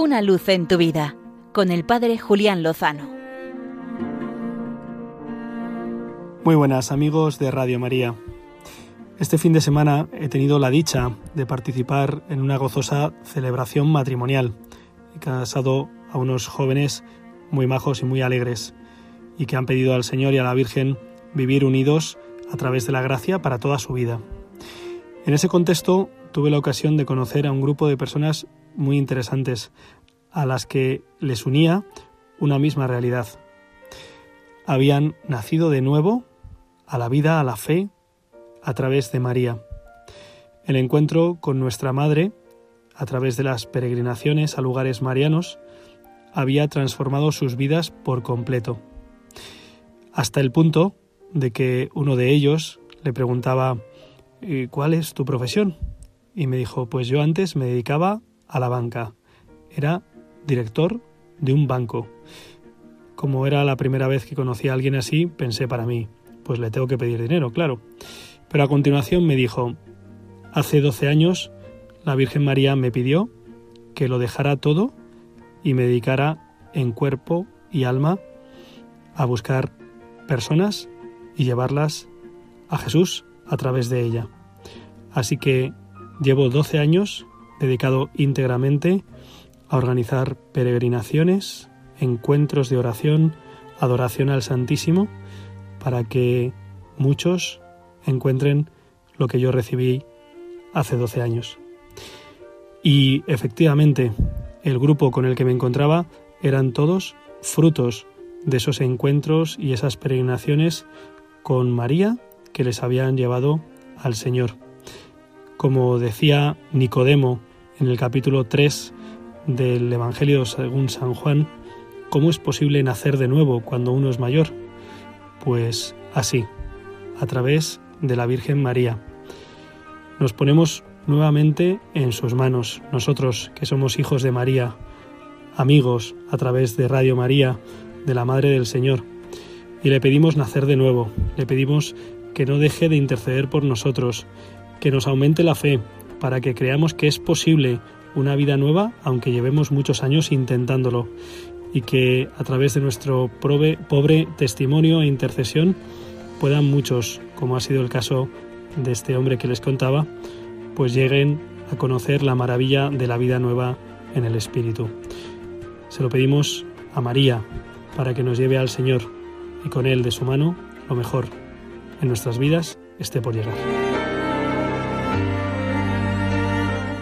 Una luz en tu vida con el Padre Julián Lozano. Muy buenas amigos de Radio María. Este fin de semana he tenido la dicha de participar en una gozosa celebración matrimonial. He casado a unos jóvenes muy majos y muy alegres y que han pedido al Señor y a la Virgen vivir unidos a través de la gracia para toda su vida. En ese contexto tuve la ocasión de conocer a un grupo de personas muy interesantes a las que les unía una misma realidad. Habían nacido de nuevo a la vida, a la fe, a través de María. El encuentro con nuestra Madre, a través de las peregrinaciones a lugares marianos, había transformado sus vidas por completo, hasta el punto de que uno de ellos le preguntaba ¿cuál es tu profesión? Y me dijo, pues yo antes me dedicaba a la banca, era director de un banco. Como era la primera vez que conocí a alguien así, pensé para mí, pues le tengo que pedir dinero, claro. Pero a continuación me dijo, hace 12 años la Virgen María me pidió que lo dejara todo y me dedicara en cuerpo y alma a buscar personas y llevarlas a Jesús a través de ella. Así que llevo 12 años dedicado íntegramente a organizar peregrinaciones, encuentros de oración, adoración al Santísimo, para que muchos encuentren lo que yo recibí hace 12 años. Y efectivamente, el grupo con el que me encontraba eran todos frutos de esos encuentros y esas peregrinaciones con María que les habían llevado al Señor. Como decía Nicodemo en el capítulo 3 del Evangelio según San Juan, ¿cómo es posible nacer de nuevo cuando uno es mayor? Pues así, a través de la Virgen María. Nos ponemos nuevamente en sus manos, nosotros que somos hijos de María, amigos a través de Radio María, de la Madre del Señor, y le pedimos nacer de nuevo, le pedimos que no deje de interceder por nosotros, que nos aumente la fe, para que creamos que es posible una vida nueva, aunque llevemos muchos años intentándolo, y que a través de nuestro pobre testimonio e intercesión puedan muchos, como ha sido el caso de este hombre que les contaba, pues lleguen a conocer la maravilla de la vida nueva en el Espíritu. Se lo pedimos a María para que nos lleve al Señor y con Él de su mano lo mejor en nuestras vidas esté por llegar.